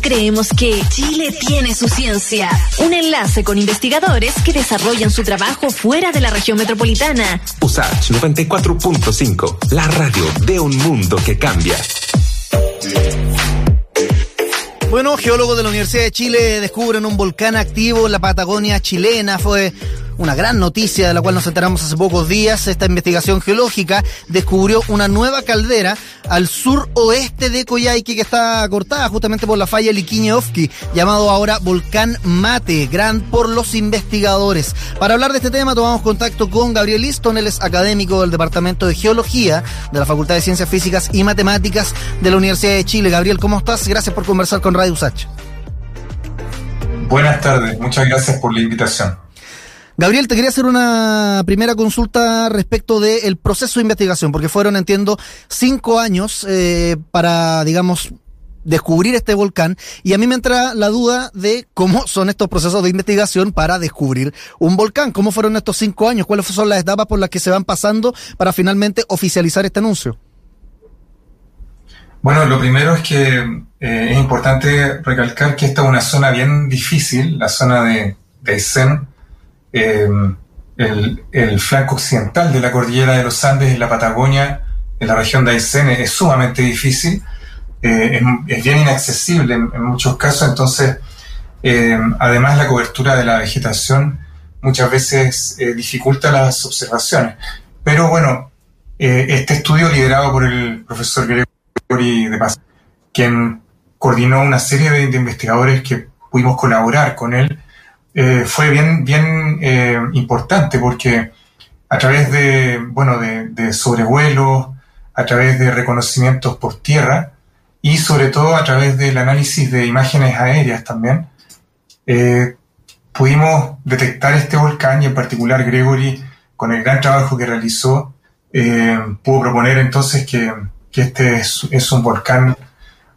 Creemos que Chile tiene su ciencia. Un enlace con investigadores que desarrollan su trabajo fuera de la región metropolitana. USAT 94.5, la radio de un mundo que cambia. Bueno, geólogos de la Universidad de Chile descubren un volcán activo en la Patagonia chilena. Fue una gran noticia de la cual nos enteramos hace pocos días. Esta investigación geológica descubrió una nueva caldera al suroeste de Coyhaique que está cortada justamente por la falla Liquiñe-Ofqui, llamado ahora Volcán Mate, gran por los investigadores. Para hablar de este tema tomamos contacto con Gabriel Liston, él es académico del Departamento de Geología de la Facultad de Ciencias Físicas y Matemáticas de la Universidad de Chile. Gabriel, ¿cómo estás? Gracias por conversar con Radio USACH. Buenas tardes, muchas gracias por la invitación. Gabriel, te quería hacer una primera consulta respecto del proceso de investigación, porque fueron, entiendo, cinco años eh, para, digamos, descubrir este volcán. Y a mí me entra la duda de cómo son estos procesos de investigación para descubrir un volcán, cómo fueron estos cinco años, cuáles son las etapas por las que se van pasando para finalmente oficializar este anuncio. Bueno, lo primero es que eh, es importante recalcar que esta es una zona bien difícil, la zona de, de Em, el, flanco occidental de la cordillera de los Andes en la Patagonia, en la región de Aysén, es sumamente difícil, eh, es, bien inaccesible en, muchos casos, entonces em, además la cobertura de la vegetación muchas veces eh, dificulta las observaciones. Pero bueno, eh, este estudio liderado por el profesor Gregory de Paz, quien coordinó una serie de investigadores que pudimos colaborar con él, eh, fue bien, bien eh, importante porque a través de, bueno, de, sobrevuelos, a través de reconocimientos por tierra y sobre todo a través del análisis de imágenes aéreas también, eh, pudimos detectar este volcán y en particular Gregory, con el gran trabajo que realizó, pudo proponer entonces que, que este es, es, un volcán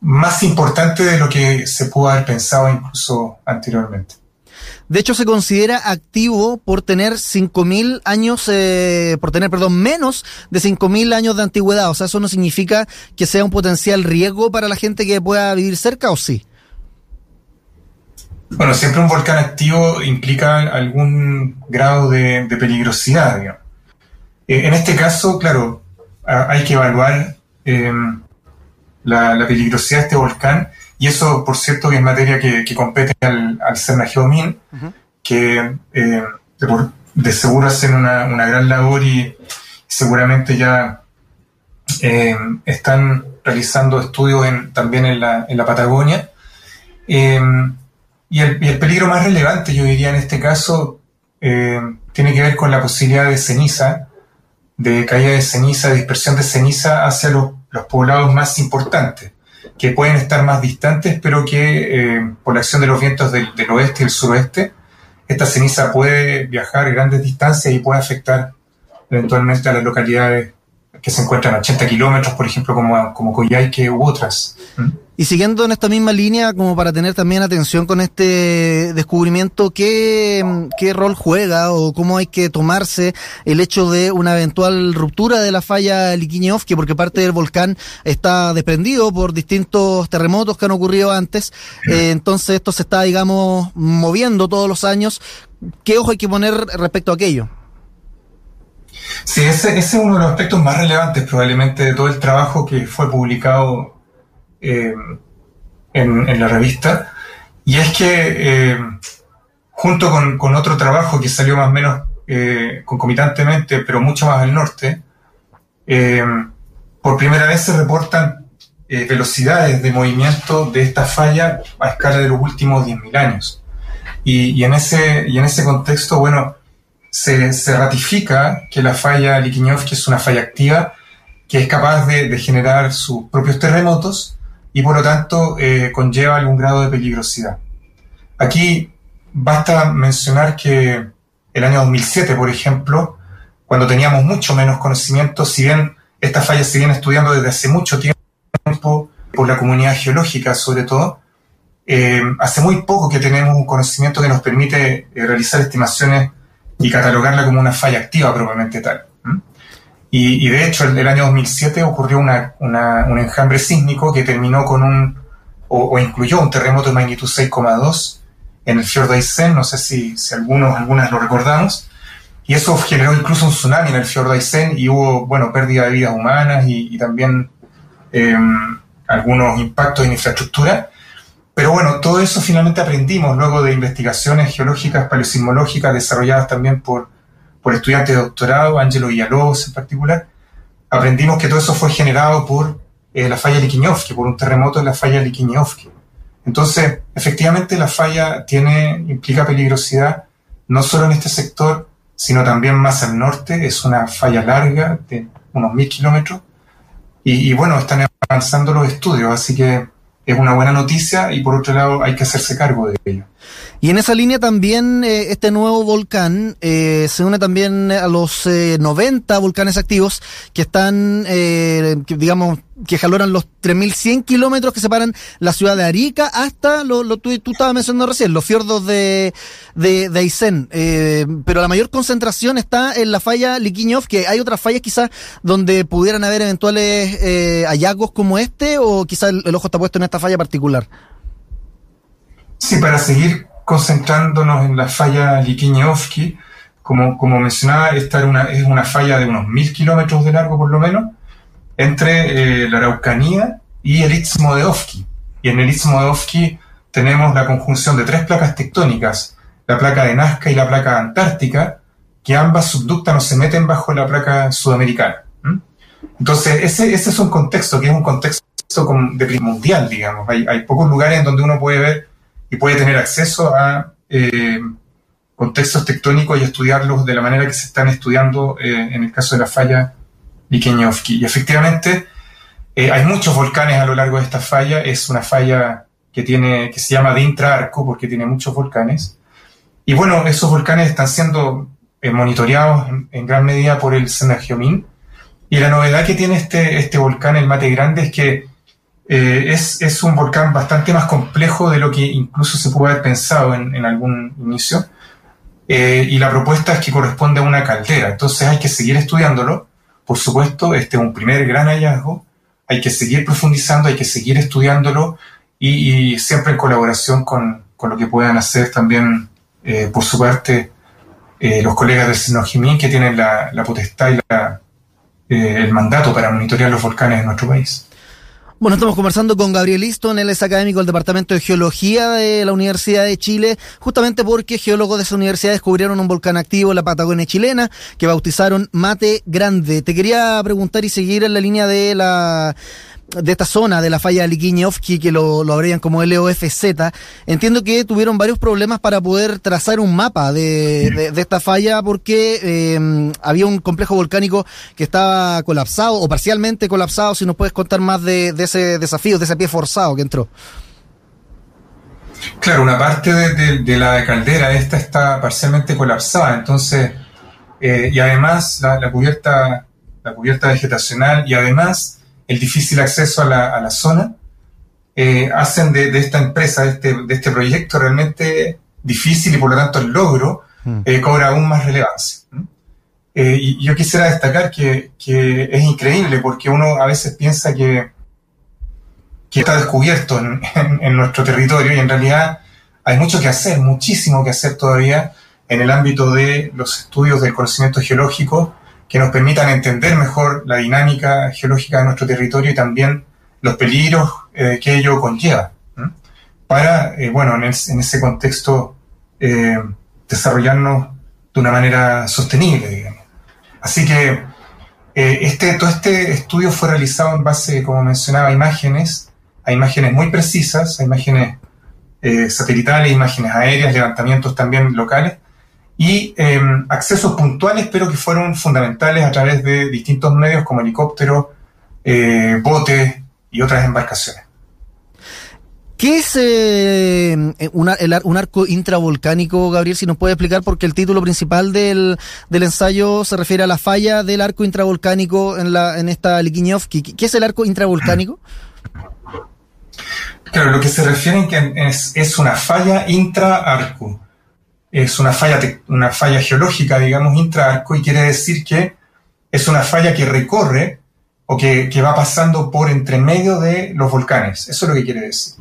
más importante de lo que se pudo haber pensado incluso anteriormente. De hecho, se considera activo por tener 5.000 años, eh, por tener, perdón, menos de 5.000 años de antigüedad. O sea, eso no significa que sea un potencial riesgo para la gente que pueda vivir cerca, ¿o sí? Bueno, siempre un volcán activo implica algún grado de, peligrosidad, digamos. Eh, en este caso, claro, hay que evaluar eh, la, la, peligrosidad de este volcán y eso, por cierto, es materia que, compete al, al CERNA Geomin, que eh, de, seguro hacen una, gran labor y seguramente ya eh, están realizando estudios también en la, Patagonia. Eh, y, el, peligro más relevante, yo diría en este caso, tiene que ver con la posibilidad de ceniza, de caída de ceniza, de dispersión de ceniza hacia los poblados más importantes que pueden estar más distantes, pero que eh, por la acción de los vientos del, oeste y el suroeste, esta ceniza puede viajar grandes distancias y puede afectar eventualmente a las localidades que se encuentran a 80 kilómetros, por ejemplo, como, como u otras. ¿Mm? Y siguiendo en esta misma línea, como para tener también atención con este descubrimiento, ¿qué, rol juega o cómo hay que tomarse el hecho de una eventual ruptura de la falla Liquiñeovsky? Porque parte del volcán está desprendido por distintos terremotos que han ocurrido antes. Eh, entonces esto se está, digamos, moviendo todos los años. ¿Qué ojo hay que poner respecto a aquello? Sí, ese, es uno de los aspectos más relevantes probablemente de todo el trabajo que fue publicado eh, en, la revista, y es que eh, junto con, otro trabajo que salió más o menos eh, concomitantemente, pero mucho más al norte, por primera vez se reportan velocidades de movimiento de esta falla a escala de los últimos 10.000 años. Y, en ese, y en ese contexto, bueno, se, ratifica que la falla Liquiñov, que es una falla activa, que es capaz de, de generar sus propios terremotos y por lo tanto eh, conlleva algún grado de peligrosidad. Aquí basta mencionar que el año 2007, por ejemplo, cuando teníamos mucho menos conocimiento, si bien esta falla se viene estudiando desde hace mucho tiempo por la comunidad geológica sobre todo, eh, hace muy poco que tenemos un conocimiento que nos permite eh, realizar estimaciones y catalogarla como una falla activa propiamente tal. Y, de hecho, el, el, año 2007 ocurrió una, un enjambre sísmico que terminó con un, o, o incluyó un terremoto de magnitud 6,2 en el fiordo Aysén, no sé si, si algunos, algunas lo recordamos, y eso generó incluso un tsunami en el fiordo Aysén y hubo, bueno, pérdida de vidas humanas y, también em, algunos impactos en infraestructura. Pero bueno, todo eso finalmente aprendimos luego de investigaciones geológicas, paleosismológicas desarrolladas también por, por estudiantes de doctorado, Angelo Villalobos en particular. Aprendimos que todo eso fue generado por eh, la falla Liquiñovsky, por un terremoto en la falla Liquiñovsky. Entonces, efectivamente, la falla tiene, implica peligrosidad, no solo en este sector, sino también más al norte. Es una falla larga de unos mil kilómetros. Y, y bueno, están avanzando los estudios, así que es una buena noticia y por otro lado hay que hacerse cargo de ello. Y en esa línea también eh, este nuevo volcán eh, se une también a los 90 eh, volcanes activos que están, digamos, que jaloran los 3.100 kilómetros que separan la ciudad de Arica hasta, lo, lo tú, tú, estabas mencionando recién, los fiordos de, de, de Aysén. pero la mayor concentración está en la falla Liquiñov, que hay otras fallas quizás donde pudieran haber eventuales hallazgos como este o quizás el, ojo está puesto en esta falla particular. Sí, para seguir concentrándonos en la falla Liquiñovsky, como, como mencionaba, esta una, es una falla de unos mil kilómetros de largo por lo menos, entre eh, la Araucanía y el Istmo de Ofki. Y en el Istmo de Ofki tenemos la conjunción de tres placas tectónicas, la placa de Nazca y la placa antártica, que ambas subductan o se meten bajo la placa sudamericana. Entonces, ese, ese es un contexto, que es un contexto de mundial, digamos. Hay, hay pocos lugares en donde uno puede ver y puede tener acceso a eh, contextos tectónicos y estudiarlos de la manera que se están estudiando eh, en el caso de la falla Y efectivamente eh, hay muchos volcanes a lo largo de esta falla. Es una falla que, tiene, que se llama de intraarco porque tiene muchos volcanes. Y bueno, esos volcanes están siendo monitoreados en, gran medida por el Senagiomín. Y la novedad que tiene este, este volcán, el Mate Grande, es que eh, es, es, un volcán bastante más complejo de lo que incluso se puede haber pensado en, en algún inicio. Eh, y la propuesta es que corresponde a una caldera. Entonces hay que seguir estudiándolo. Por supuesto, este es un primer gran hallazgo. Hay que seguir profundizando, hay que seguir estudiándolo y, siempre en colaboración con, con, lo que puedan hacer también, eh, por su parte, los colegas del Sinojimín que tienen la, la potestad y la, el mandato para monitorear los volcanes en nuestro país. Bueno, estamos conversando con Gabriel Liston, él es académico del Departamento de Geología de la Universidad de Chile, justamente porque geólogos de esa universidad descubrieron un volcán activo en la Patagonia chilena que bautizaron Mate Grande. Te quería preguntar y seguir en la línea de la de esta zona de la falla Liquiñovsky, que lo, lo abrevian como LOFZ, entiendo que tuvieron varios problemas para poder trazar un mapa de, de, esta falla porque eh, había un complejo volcánico que estaba colapsado o parcialmente colapsado. Si nos puedes contar más de, de ese desafío, de ese pie forzado que entró. Claro, una parte de, de, la caldera esta está parcialmente colapsada, entonces, eh, y además la, cubierta, la cubierta vegetacional, y además el difícil acceso a la, a la zona, eh, hacen de, de, esta empresa, de este, de este proyecto realmente difícil y por lo tanto el logro mm. eh, cobra aún más relevancia. Eh, y yo quisiera destacar que, que, es increíble porque uno a veces piensa que, que está descubierto en, en, en, nuestro territorio y en realidad hay mucho que hacer, muchísimo que hacer todavía en el ámbito de los estudios del conocimiento geológico que nos permitan entender mejor la dinámica geológica de nuestro territorio y también los peligros eh, que ello conlleva, para, eh, bueno, en, en, ese contexto eh, desarrollarnos de una manera sostenible, digamos. Así que este, todo este estudio fue realizado en base, como mencionaba, a imágenes, a imágenes muy precisas, a imágenes satelitales, imágenes aéreas, levantamientos también locales, y eh, accesos puntuales, pero que fueron fundamentales a través de distintos medios como helicópteros, eh, botes y otras embarcaciones. ¿Qué es eh, una, el, un arco intravolcánico, Gabriel? Si nos puede explicar, porque el título principal del, del ensayo se refiere a la falla del arco intravolcánico en, la, en esta Liquiñovsky. ¿Qué es el arco intravolcánico? Claro, lo que se refiere es que es, es una falla intraarco es una falla, una falla geológica, digamos, intraarco, y quiere decir que es una falla que recorre o que, que, va pasando por entre medio de los volcanes. Eso es lo que quiere decir.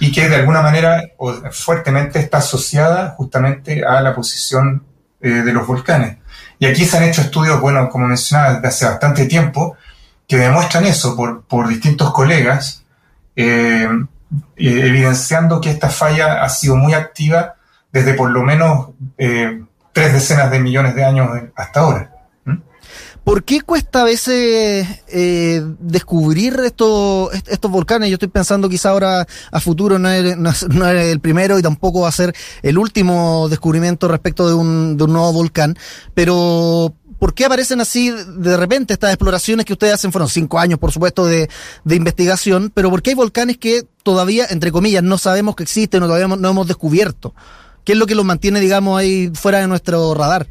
y que de alguna manera o fuertemente está asociada justamente a la posición eh, de los volcanes. Y aquí se han hecho estudios, bueno, como mencionaba, desde hace bastante tiempo, que demuestran eso por, por distintos colegas, eh, evidenciando que esta falla ha sido muy activa desde por lo menos eh, tres decenas de millones de años hasta ahora. ¿Por qué cuesta a veces eh, descubrir estos, estos volcanes? Yo estoy pensando quizá ahora a futuro no es, no, es, el primero y tampoco va a ser el último descubrimiento respecto de un, de un nuevo volcán, pero ¿por qué aparecen así de repente estas exploraciones que ustedes hacen? Fueron cinco años, por supuesto, de, de investigación, pero ¿por qué hay volcanes que todavía, entre comillas, no sabemos que existen o todavía no hemos descubierto? ¿Qué es lo que los mantiene, digamos, ahí fuera de nuestro radar?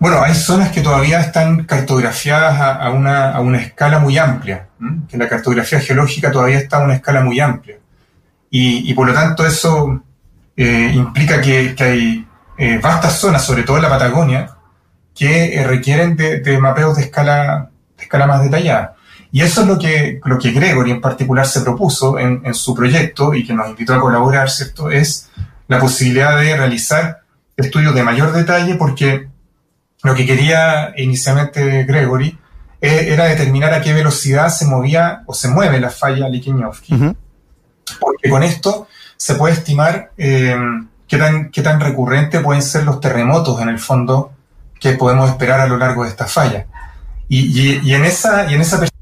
Bueno, hay zonas que todavía están cartografiadas a, una, a una, escala muy amplia, que la cartografía geológica todavía está a una escala muy amplia. Y, por lo tanto eso eh, implica que, hay eh, vastas zonas, sobre todo en la Patagonia, que eh, requieren de, mapeos de escala, de escala más detallada. Y eso es lo que, lo que Gregory en particular se propuso en, en su proyecto y que nos invitó a colaborar, ¿cierto? Es la posibilidad de realizar estudios de mayor detalle porque lo que quería inicialmente Gregory eh, era determinar a qué velocidad se movía o se mueve la falla Likiñovsky. Porque con esto se puede estimar eh, qué, tan, qué tan recurrente pueden ser los terremotos en el fondo que podemos esperar a lo largo de esta falla. Y, y, en, esa, y en esa perspectiva,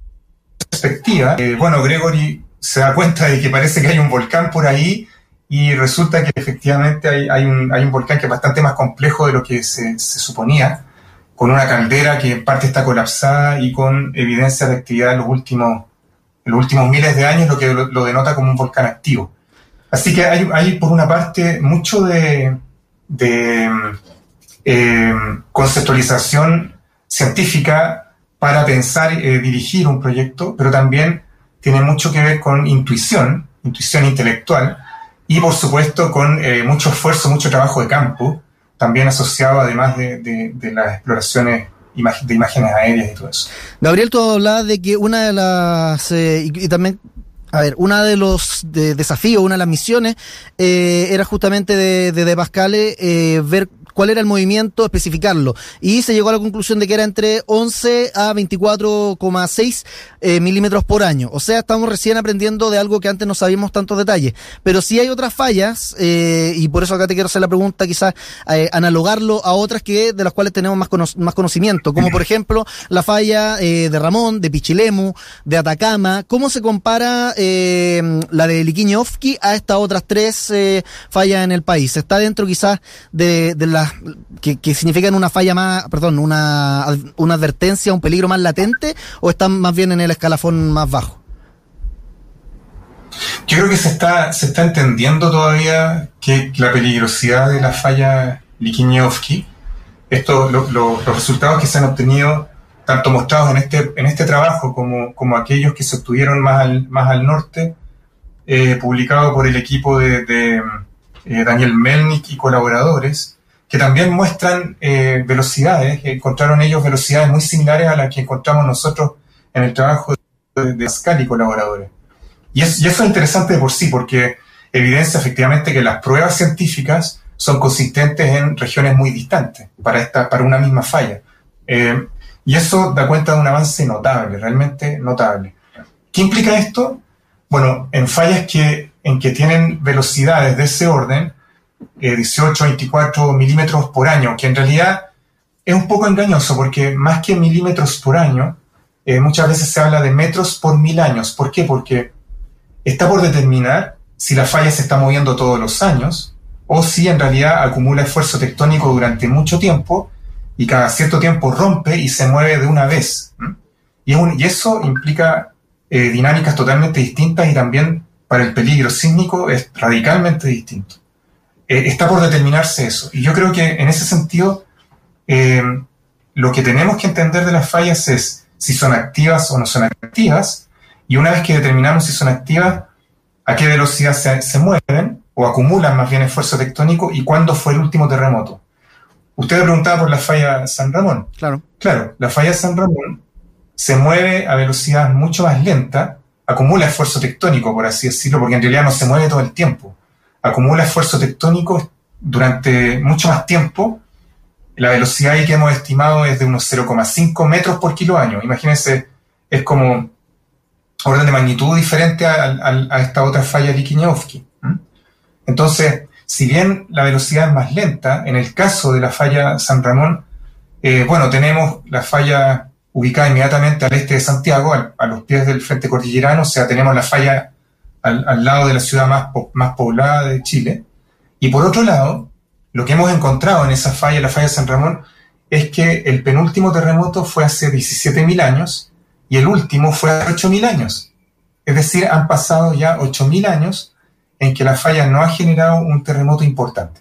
eh, bueno, Gregory se da cuenta de que parece que hay un volcán por ahí y resulta que efectivamente hay, un, volcán que es bastante más complejo de lo que se, suponía con una caldera que en parte está colapsada y con evidencia de actividad en los últimos, miles de años, lo que lo, denota como un volcán activo. Así que hay, por una parte mucho de, de eh, conceptualización científica para pensar, eh, dirigir un proyecto, pero también tiene mucho que ver con intuición, intuición intelectual, y por supuesto con eh, mucho esfuerzo, mucho trabajo de campo, también asociado además de, de, las exploraciones de imágenes aéreas y todo eso. Gabriel, tú hablabas de que una de las, eh, y, también a ver, uno de los desafíos, una de las misiones, eh, era justamente de, de, de Pascale eh, ver cuál era el movimiento, especificarlo. Y se llegó a la conclusión de que era entre 11 a 24,6 eh, milímetros por año. O sea, estamos recién aprendiendo de algo que antes no sabíamos tantos detalles. Pero sí hay otras fallas, eh, y por eso acá te quiero hacer la pregunta, quizás eh, analogarlo a otras que de las cuales tenemos más, más conocimiento, como por ejemplo la falla eh, de Ramón, de Pichilemu, de Atacama. ¿Cómo se compara eh, la de Liquiñovsky a estas otras tres eh, fallas en el país? ¿Está dentro quizás de las que, significan una falla más, perdón, una, una advertencia, un peligro más latente, o están más bien en el escalafón más bajo? Yo creo que se está, se está entendiendo todavía que la peligrosidad de la falla Likiñovsky, esto, los resultados que se han obtenido, tanto mostrados en este, en este trabajo como, como aquellos que se obtuvieron más al, más al norte, eh, publicado por el equipo de, de eh, Daniel Melnik y colaboradores, que también muestran eh, velocidades, encontraron ellos velocidades muy similares a las que encontramos nosotros en el trabajo de, de Pascal y colaboradores. Y, es, y, eso es interesante de por sí, porque evidencia efectivamente que las pruebas científicas son consistentes en regiones muy distantes para, esta, para una misma falla. Eh, y eso da cuenta de un avance notable, realmente notable. ¿Qué implica esto? Bueno, en fallas que, en que tienen velocidades de ese orden, 18, eh, 24 milímetros por año, que en realidad es un poco engañoso porque más que milímetros por año, eh, muchas veces se habla de metros por mil años. ¿Por qué? Porque está por determinar si la falla se está moviendo todos los años o si en realidad acumula esfuerzo tectónico durante mucho tiempo y cada cierto tiempo rompe y se mueve de una vez. Y, y, eso implica eh, dinámicas totalmente distintas y también para el peligro sísmico es radicalmente distinto. Eh, está por determinarse eso. Y yo creo que en ese sentido, eh, lo que tenemos que entender de las fallas es si son activas o no son activas, y una vez que determinamos si son activas, a qué velocidad se, se mueven o acumulan más bien esfuerzo tectónico y cuándo fue el último terremoto. Usted preguntaba por la falla San Ramón. Claro. Claro, la falla San Ramón se mueve a velocidad mucho más lenta, acumula esfuerzo tectónico, por así decirlo, porque en realidad no se mueve todo el tiempo. Acumula esfuerzo tectónico durante mucho más tiempo. La velocidad ahí que hemos estimado es de unos 0,5 metros por kilo año. Imagínense, es como orden de magnitud diferente a, esta otra falla Likiñovsky. Entonces, si bien la velocidad es más lenta, en el caso de la falla San Ramón, eh, bueno, tenemos la falla ubicada inmediatamente al este de Santiago, a los pies del Frente Cordillerano, o sea, tenemos la falla al, lado de la ciudad más, más poblada de Chile. Y por otro lado, lo que hemos encontrado en esa falla, la falla San Ramón, es que el penúltimo terremoto fue hace 17.000 años y el último fue hace 8.000 años. Es decir, han pasado ya 8.000 años en que la falla no ha generado un terremoto importante.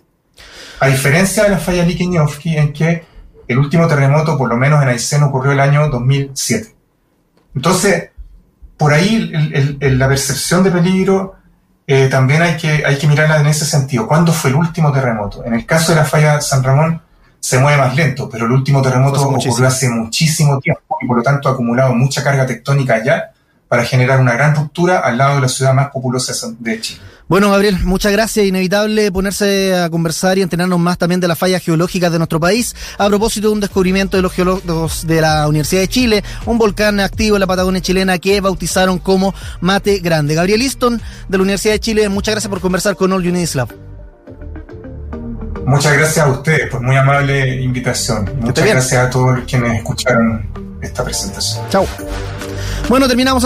A diferencia de la falla Likiñovsky, en que el último terremoto, por lo menos en Aysén, ocurrió el año 2007. Entonces, por ahí la percepción de peligro eh, también hay que, hay que mirarla en ese sentido. ¿Cuándo fue el último terremoto? En el caso de la falla San Ramón se mueve más lento, pero el último terremoto ocurrió hace muchísimo tiempo y por lo tanto ha acumulado mucha carga tectónica allá para generar una gran ruptura al lado de la ciudad más populosa de Chile. Bueno, Gabriel, muchas gracias. Inevitable ponerse a conversar y enterarnos más también de las fallas geológicas de nuestro país. A propósito de un descubrimiento de los geólogos de la Universidad de Chile, un volcán activo en la Patagonia chilena que bautizaron como Mate Grande. Gabriel Easton, de la Universidad de Chile, muchas gracias por conversar con All Units Lab. Muchas gracias a ustedes por muy amable invitación. Muchas gracias a todos quienes escucharon esta presentación. Chao. Bueno, terminamos